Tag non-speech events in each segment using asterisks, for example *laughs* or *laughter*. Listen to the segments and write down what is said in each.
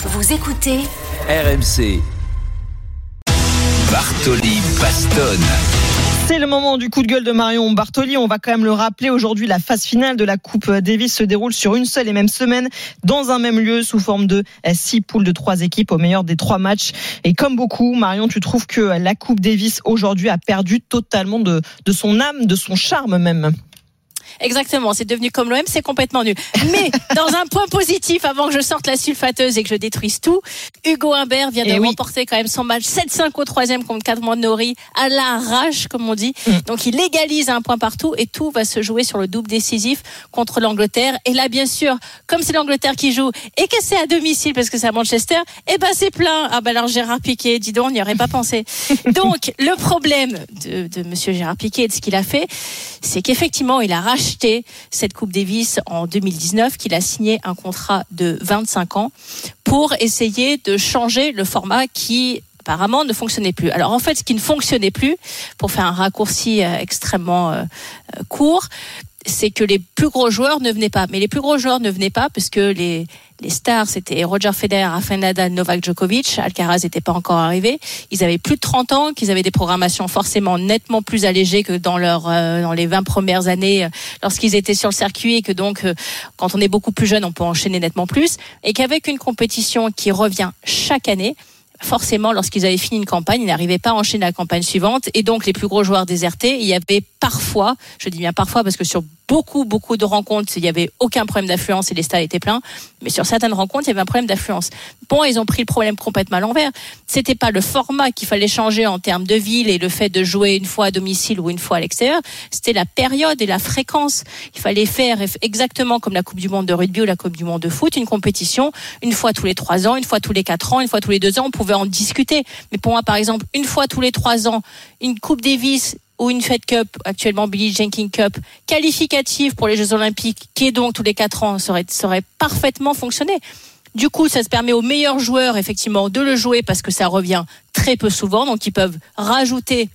Vous écoutez RMC. Bartoli Bastonne. C'est le moment du coup de gueule de Marion Bartoli. On va quand même le rappeler. Aujourd'hui, la phase finale de la Coupe Davis se déroule sur une seule et même semaine, dans un même lieu, sous forme de six poules de trois équipes au meilleur des trois matchs. Et comme beaucoup, Marion, tu trouves que la Coupe Davis aujourd'hui a perdu totalement de, de son âme, de son charme même? Exactement, c'est devenu comme l'OM, c'est complètement nul. Mais *laughs* dans un point positif, avant que je sorte la sulfateuse et que je détruise tout, Hugo Humbert vient de Eh oui. remporter quand même son match 7-5 au troisième contre 4 mois de Nori à l'arrache, comme on dit. Donc il légalise un point partout et tout va se jouer sur le double décisif contre l'Angleterre. Et là, bien sûr, comme c'est l'Angleterre qui joue et que c'est à domicile parce que c'est à Manchester, eh ben c'est plein. Ah ben alors Gérard Piquet, dis donc, on n'y aurait pas pensé. *laughs* Donc le problème de, de Monsieur Gérard Piquet et de ce qu'il a fait, c'est qu'effectivement, il a racheté cette Coupe Davis en 2019, qu'il a signé un contrat de 25 ans pour essayer de changer le format qui apparemment ne fonctionnait plus. Alors en fait, ce qui ne fonctionnait plus, pour faire un raccourci euh, extrêmement euh, euh, court, c'est que les plus gros joueurs ne venaient pas. Mais les plus gros joueurs ne venaient pas parce que les, les stars, c'était Roger Federer, Rafael Nadal, Novak Djokovic. Alcaraz n'était pas encore arrivé. Ils avaient plus de 30 ans, qu'ils avaient des programmations forcément nettement plus allégées que dans, leur, euh, dans les 20 premières années euh, lorsqu'ils étaient sur le circuit et que donc, euh, quand on est beaucoup plus jeune, on peut enchaîner nettement plus. Et qu'avec une compétition qui revient chaque année, forcément, lorsqu'ils avaient fini une campagne, ils n'arrivaient pas à enchaîner la campagne suivante. Et donc, les plus gros joueurs désertés, il y avait parfois, je dis bien parfois, parce que sur beaucoup, beaucoup de rencontres, il n'y avait aucun problème d'affluence et les stades étaient pleins. Mais sur certaines rencontres, il y avait un problème d'affluence. Bon, ils ont pris le problème complètement à l'envers. C'était pas le format qu'il fallait changer en termes de ville et le fait de jouer une fois à domicile ou une fois à l'extérieur. C'était la période et la fréquence. Il fallait faire exactement comme la Coupe du Monde de rugby ou la Coupe du Monde de foot, une compétition une fois tous les trois ans, une fois tous les quatre ans, une fois tous les deux ans. On pouvait en discuter. Mais pour moi, par exemple, une fois tous les trois ans, une Coupe Davis ou une Fed Cup, actuellement Billie Jenkins Cup, qualificative pour les Jeux Olympiques, qui est donc tous les quatre ans, ça aurait parfaitement fonctionné. Du coup, ça se permet aux meilleurs joueurs, effectivement, de le jouer parce que ça revient très peu souvent, donc ils peuvent rajouter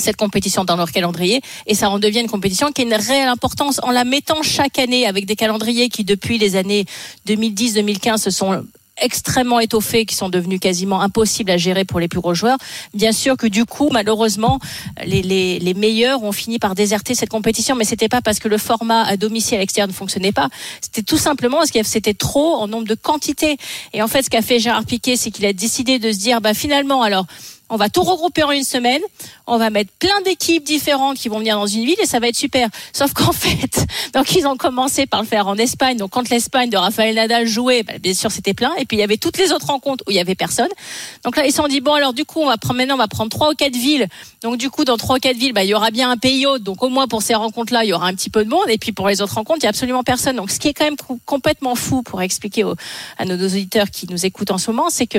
cette compétition dans leur calendrier et ça en devient une compétition qui a une réelle importance en la mettant chaque année avec des calendriers qui depuis les années 2010-2015 se sont extrêmement étoffés qui sont devenus quasiment impossibles à gérer pour les plus gros joueurs. Bien sûr que du coup, malheureusement, les, les, les meilleurs ont fini par déserter cette compétition, mais c'était pas parce que le format à domicile à l'extérieur ne fonctionnait pas. C'était tout simplement parce que c'était trop en nombre de quantités. Et en fait, ce qu'a fait Gérard Piquet, c'est qu'il a décidé de se dire, bah finalement, alors on va tout regrouper en une semaine, on va mettre plein d'équipes différentes qui vont venir dans une ville et ça va être super. Sauf qu'en *laughs* fait, donc ils ont commencé par le faire en Espagne. Donc quand l'Espagne de Rafael Nadal jouait, bah, bien sûr c'était plein. Et puis il y avait toutes les autres rencontres où il y avait personne. Donc là ils se sont dit bon alors du coup on va prendre maintenant on va prendre trois ou quatre villes. Donc du coup dans trois ou quatre villes bah, il y aura bien un pays hôte. Donc au moins pour ces rencontres là il y aura un petit peu de monde. Et puis pour les autres rencontres il y a absolument personne. Donc ce qui est quand même complètement fou pour expliquer aux, à nos auditeurs qui nous écoutent en ce moment, c'est que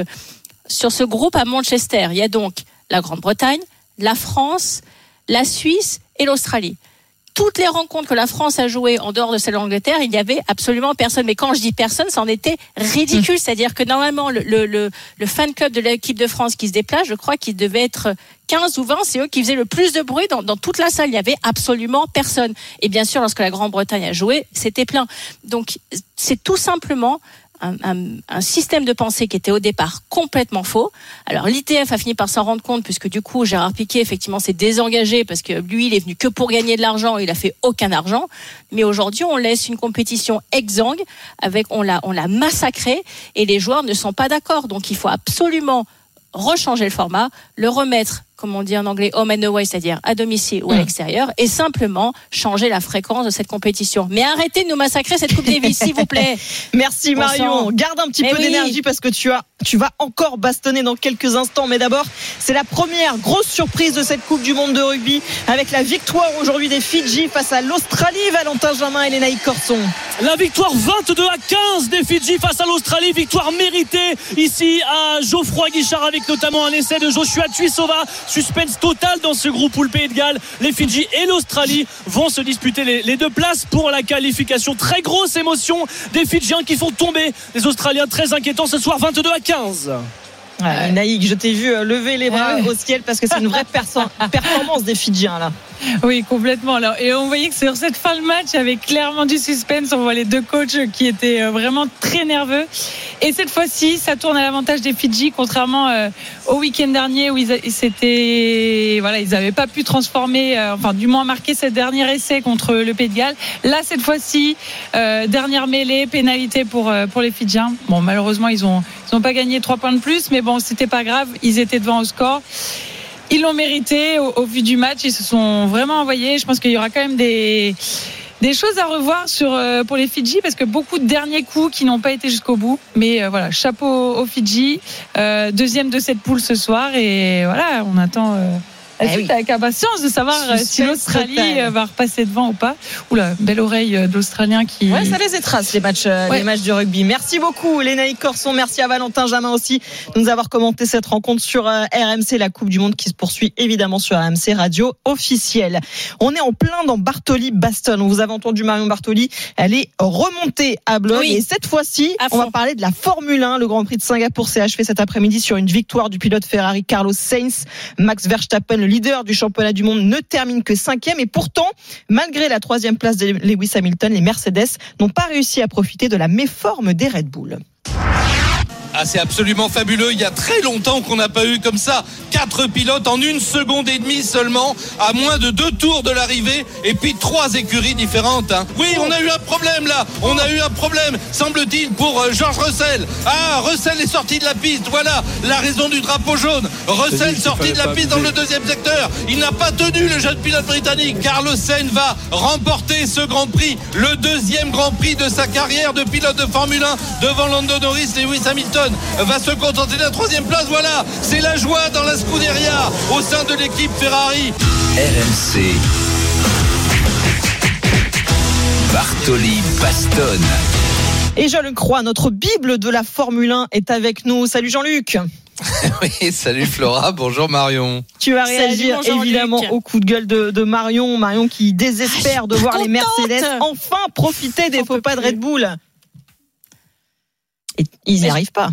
sur ce groupe à Manchester, il y a donc la Grande-Bretagne, la France, la Suisse et l'Australie. Toutes les rencontres que la France a jouées en dehors de celle d'Angleterre, il n'y avait absolument personne. Mais quand je dis personne, ça en était ridicule. Mmh. C'est-à-dire que normalement, le, le, le, le fan club de l'équipe de France qui se déplace, je crois qu'il devait être 15 ou 20, c'est eux qui faisaient le plus de bruit dans, dans, toute la salle. Il n'y avait absolument personne. Et bien sûr, lorsque la Grande-Bretagne a joué, c'était plein. Donc, c'est tout simplement un, un, un, système de pensée qui était au départ complètement faux. Alors l'ITF a fini par s'en rendre compte puisque du coup Gérard Piquet effectivement s'est désengagé parce que lui il est venu que pour gagner de l'argent, il a fait aucun argent. Mais aujourd'hui on laisse une compétition exsangue avec on l'a on l'a massacré et les joueurs ne sont pas d'accord. Donc il faut absolument rechanger le format, le remettre comme on dit en anglais, home and away, c'est-à-dire à domicile ou à l'extérieur, et simplement changer la fréquence de cette compétition. Mais arrêtez de nous massacrer cette Coupe Davis, s'il vous plaît. *laughs* Merci Bon Marion. sang. Garde un petit Eh peu oui. d'énergie parce que tu as, tu vas encore bastonner dans quelques instants. Mais d'abord, c'est la première grosse surprise de cette Coupe du Monde de rugby avec la victoire aujourd'hui des Fidji face à l'Australie. Valentin Jamin et Lénaïque Corson. La victoire 22 à 15 des Fidji face à l'Australie. Victoire méritée ici à Geoffroy Guichard avec notamment un essai de Joshua Tuisova. Suspense total dans ce groupe où le Pays de Galles, les Fidji et l'Australie vont se disputer les, les deux places pour la qualification. Très grosse émotion des Fidjiens qui font tomber les Australiens très inquiétants ce soir 22 à 15. Ouais, Lénaïque, je t'ai vu euh, lever les bras Ah ouais. au ciel parce que c'est une vraie *laughs* performance des Fidjiens là. Oui, complètement. Et on voyait que sur cette fin de match, il y avait clairement du suspense. On voit les deux coachs qui étaient euh, vraiment très nerveux. Et cette fois-ci, ça tourne à l'avantage des Fidji, contrairement euh, au week-end dernier où ils, c'était, voilà, ils n'avaient pas pu transformer, euh, enfin, du moins marquer ce dernier essai contre le Pays de Galles. Là, cette fois-ci, dernière mêlée, pénalité pour pour les Fidjiens. Bon, malheureusement, ils ont ils ont pas gagné trois points de plus, mais bon, c'était pas grave. Ils étaient devant au score ils l'ont mérité au, vu du match. Ils se sont vraiment envoyés. Je pense qu'il y aura quand même des des choses à revoir sur euh, pour les Fidji parce que beaucoup de derniers coups qui n'ont pas été jusqu'au bout. Mais euh, voilà, chapeau aux Fidji, euh, deuxième de cette poule ce soir et voilà, on attend eh avec impatience de savoir euh, si l'Australie euh, va repasser devant ou pas. Oula, belle oreille euh, d'Australien qui. Ouais, ça les étrace les matchs, les matchs du rugby. Merci beaucoup, Lénaï Corson. Merci à Valentin Jamin aussi de nous avoir commenté cette rencontre sur RMC, la Coupe du Monde qui se poursuit évidemment sur RMC Radio officielle. On est en plein dans Bartoli-Baston. Vous avez entendu Marion Bartoli. Elle est remontée à bloc. Et cette fois-ci, on va parler de la Formule 1. Le Grand Prix de Singapour s'est achevé cet après-midi sur une victoire du pilote Ferrari Carlos Sainz. Max Verstappen, leader du championnat du monde, ne termine que cinquième. Et pourtant, malgré la troisième place de Lewis Hamilton, les Mercedes n'ont pas réussi à profiter de la méforme des Red Bull. Ah, c'est absolument fabuleux. Il y a très longtemps qu'on n'a pas eu comme ça quatre pilotes en une seconde et demie seulement, à moins de deux tours de l'arrivée, et puis trois écuries différentes. Hein. Oui, on a eu un problème là. On a eu un problème, semble-t-il, pour euh, George Russell. Ah, Russell est sorti de la piste. Voilà la raison du drapeau jaune. Russell sorti de la piste dans le deuxième secteur. Il n'a pas tenu le jeune pilote britannique. Carlos Sainz va remporter ce Grand Prix, le deuxième Grand Prix de sa carrière de pilote de Formule 1 devant Lando Norris et Lewis Hamilton va se contenter de la troisième place. Voilà, c'est la joie dans la Scuderia au sein de l'équipe Ferrari. RMC. Bartoli Baston. Et je le crois, notre Bible de la Formule 1 est avec nous. Salut Jean-Luc. *laughs* oui, salut Flora, bonjour Marion. Tu vas réagir évidemment au coup de gueule de, Marion, Marion qui désespère de voir les Mercedes enfin profiter des faux pas de Red Bull. Ils n'y arrivent pas.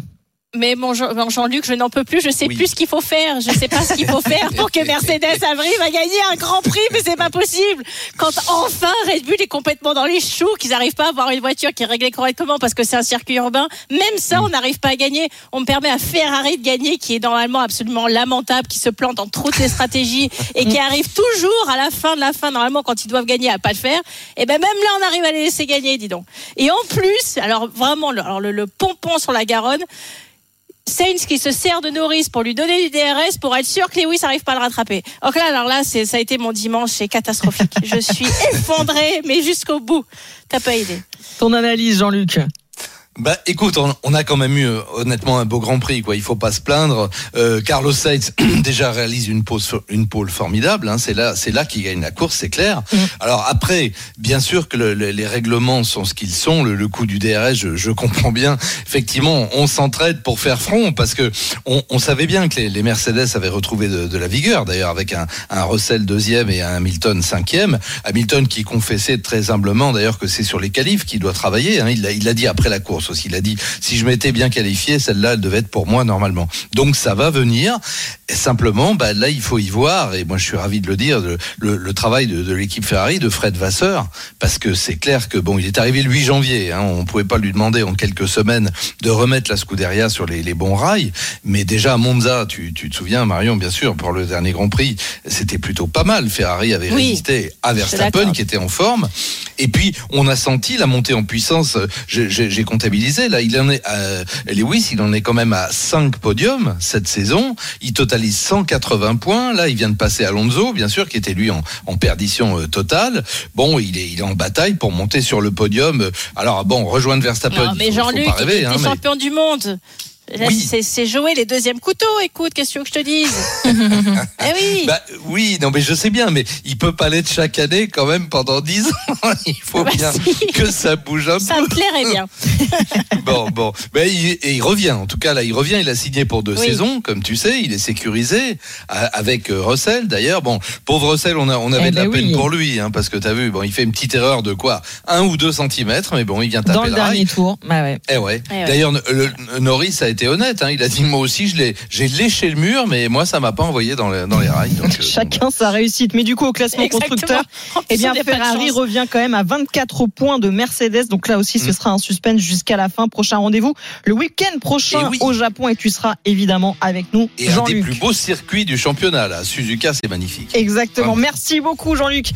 Mais mon Jean-Luc, je n'en peux plus. Je sais plus ce qu'il faut faire. Je sais pas ce qu'il faut faire pour que *laughs* Mercedes arrive à gagner un Grand Prix, mais c'est pas possible. Quand enfin Red Bull est complètement dans les choux, qu'ils n'arrivent pas à avoir une voiture qui est réglée correctement parce que c'est un circuit urbain, même ça, on n'arrive pas à gagner. On me permet à Ferrari de gagner, qui est normalement absolument lamentable, qui se plante en trop de stratégies et qui arrive toujours à la fin de la fin, normalement, quand ils doivent gagner, à pas le faire. Et ben même là, on arrive à les laisser gagner, dis donc. Et en plus, alors vraiment, alors le, le pompon sur la Garonne. Sainz qui se sert de Norris pour lui donner du DRS pour être sûr que Lewis n'arrive pas à le rattraper. Donc là, alors là, c'est, ça a été mon dimanche, c'est catastrophique. Je suis *laughs* effondré, mais jusqu'au bout. T'as pas idée. Ton analyse, Jean-Luc? Bah écoute, on, a quand même eu euh, honnêtement un beau Grand Prix, quoi. Il faut pas se plaindre. Euh, Carlos Sainz *clears throat* déjà réalise une pole, une pole formidable. Hein. C'est là, c'est là qu'il gagne la course, c'est clair. Mm. Alors après, bien sûr que les règlements sont ce qu'ils sont. Le, coup du DRS, je, comprends bien. Effectivement, on s'entraide pour faire front parce que on, savait bien que les, Mercedes avaient retrouvé de, la vigueur. D'ailleurs, avec un, un Russell deuxième et un Hamilton cinquième. Hamilton qui confessait très humblement d'ailleurs que c'est sur les qualifs qu'il doit travailler. Hein. Il l'a, il l'a dit après la course il a dit si je m'étais bien qualifié, celle-là, elle devait être pour moi normalement. Donc ça va venir. simplement, bah, là, il faut y voir, et moi je suis ravi de le dire, le, travail de, l'équipe Ferrari, de Fred Vasseur, parce que c'est clair que bon, il est arrivé le 8 janvier. Hein, on pouvait pas lui demander en quelques semaines de remettre la Scuderia sur les, bons rails. Mais déjà à Monza, tu, te souviens, Marion, bien sûr, pour le dernier Grand Prix, c'était plutôt pas mal. Ferrari avait résisté à Verstappen, qui était en forme. Et puis, on a senti la montée en puissance. J'ai comptabilisé Là, il en est euh, Lewis, il en est quand même à 5 podiums cette saison. Il totalise 180 points. Là, il vient de passer Alonso, bien sûr, qui était lui en, perdition euh, totale. Bon, il est, il est en bataille pour monter sur le podium. Alors, bon, rejoindre Verstappen. Non, mais Jean-Luc, il est hein, champion du monde c'est jouer les deuxièmes couteaux. Écoute, qu'est-ce que je te dise *laughs* eh oui. Bah, oui, non, mais je sais bien, mais il peut pas l'être chaque année quand même pendant 10 ans. *laughs* il faut bah bien que ça bouge un ça peu. Ça me plairait bien. *laughs* bon, bon. Mais il, et il revient. En tout cas, là, il revient. Il a signé pour deux saisons, comme tu sais. Il est sécurisé avec euh, Russell. D'ailleurs, bon, pauvre Russell, on, a, on avait eh de la ben peine pour lui, hein, parce que tu as vu, bon, il fait une petite erreur de quoi Un ou deux centimètres, mais bon, il vient taper Dans le dernier tour. Bah ouais. Eh ouais. Eh D'ailleurs, Norris a été été honnête. Hein. Il a dit moi aussi, je l'ai, j'ai léché le mur, mais moi ça m'a pas envoyé dans les, dans les rails. Donc, *laughs* euh, Chacun sa réussite. Mais du coup, au classement Exactement. constructeur, eh bien, Ferrari revient quand même à 24 points de Mercedes. Donc là aussi, ce Mm. sera un suspense jusqu'à la fin. Prochain rendez-vous le week-end prochain oui. au Japon et tu seras évidemment avec nous, et un des Jean-Luc. plus beaux circuits du championnat là. Suzuka, c'est magnifique. Exactement. Vraiment. Merci beaucoup, Jean-Luc.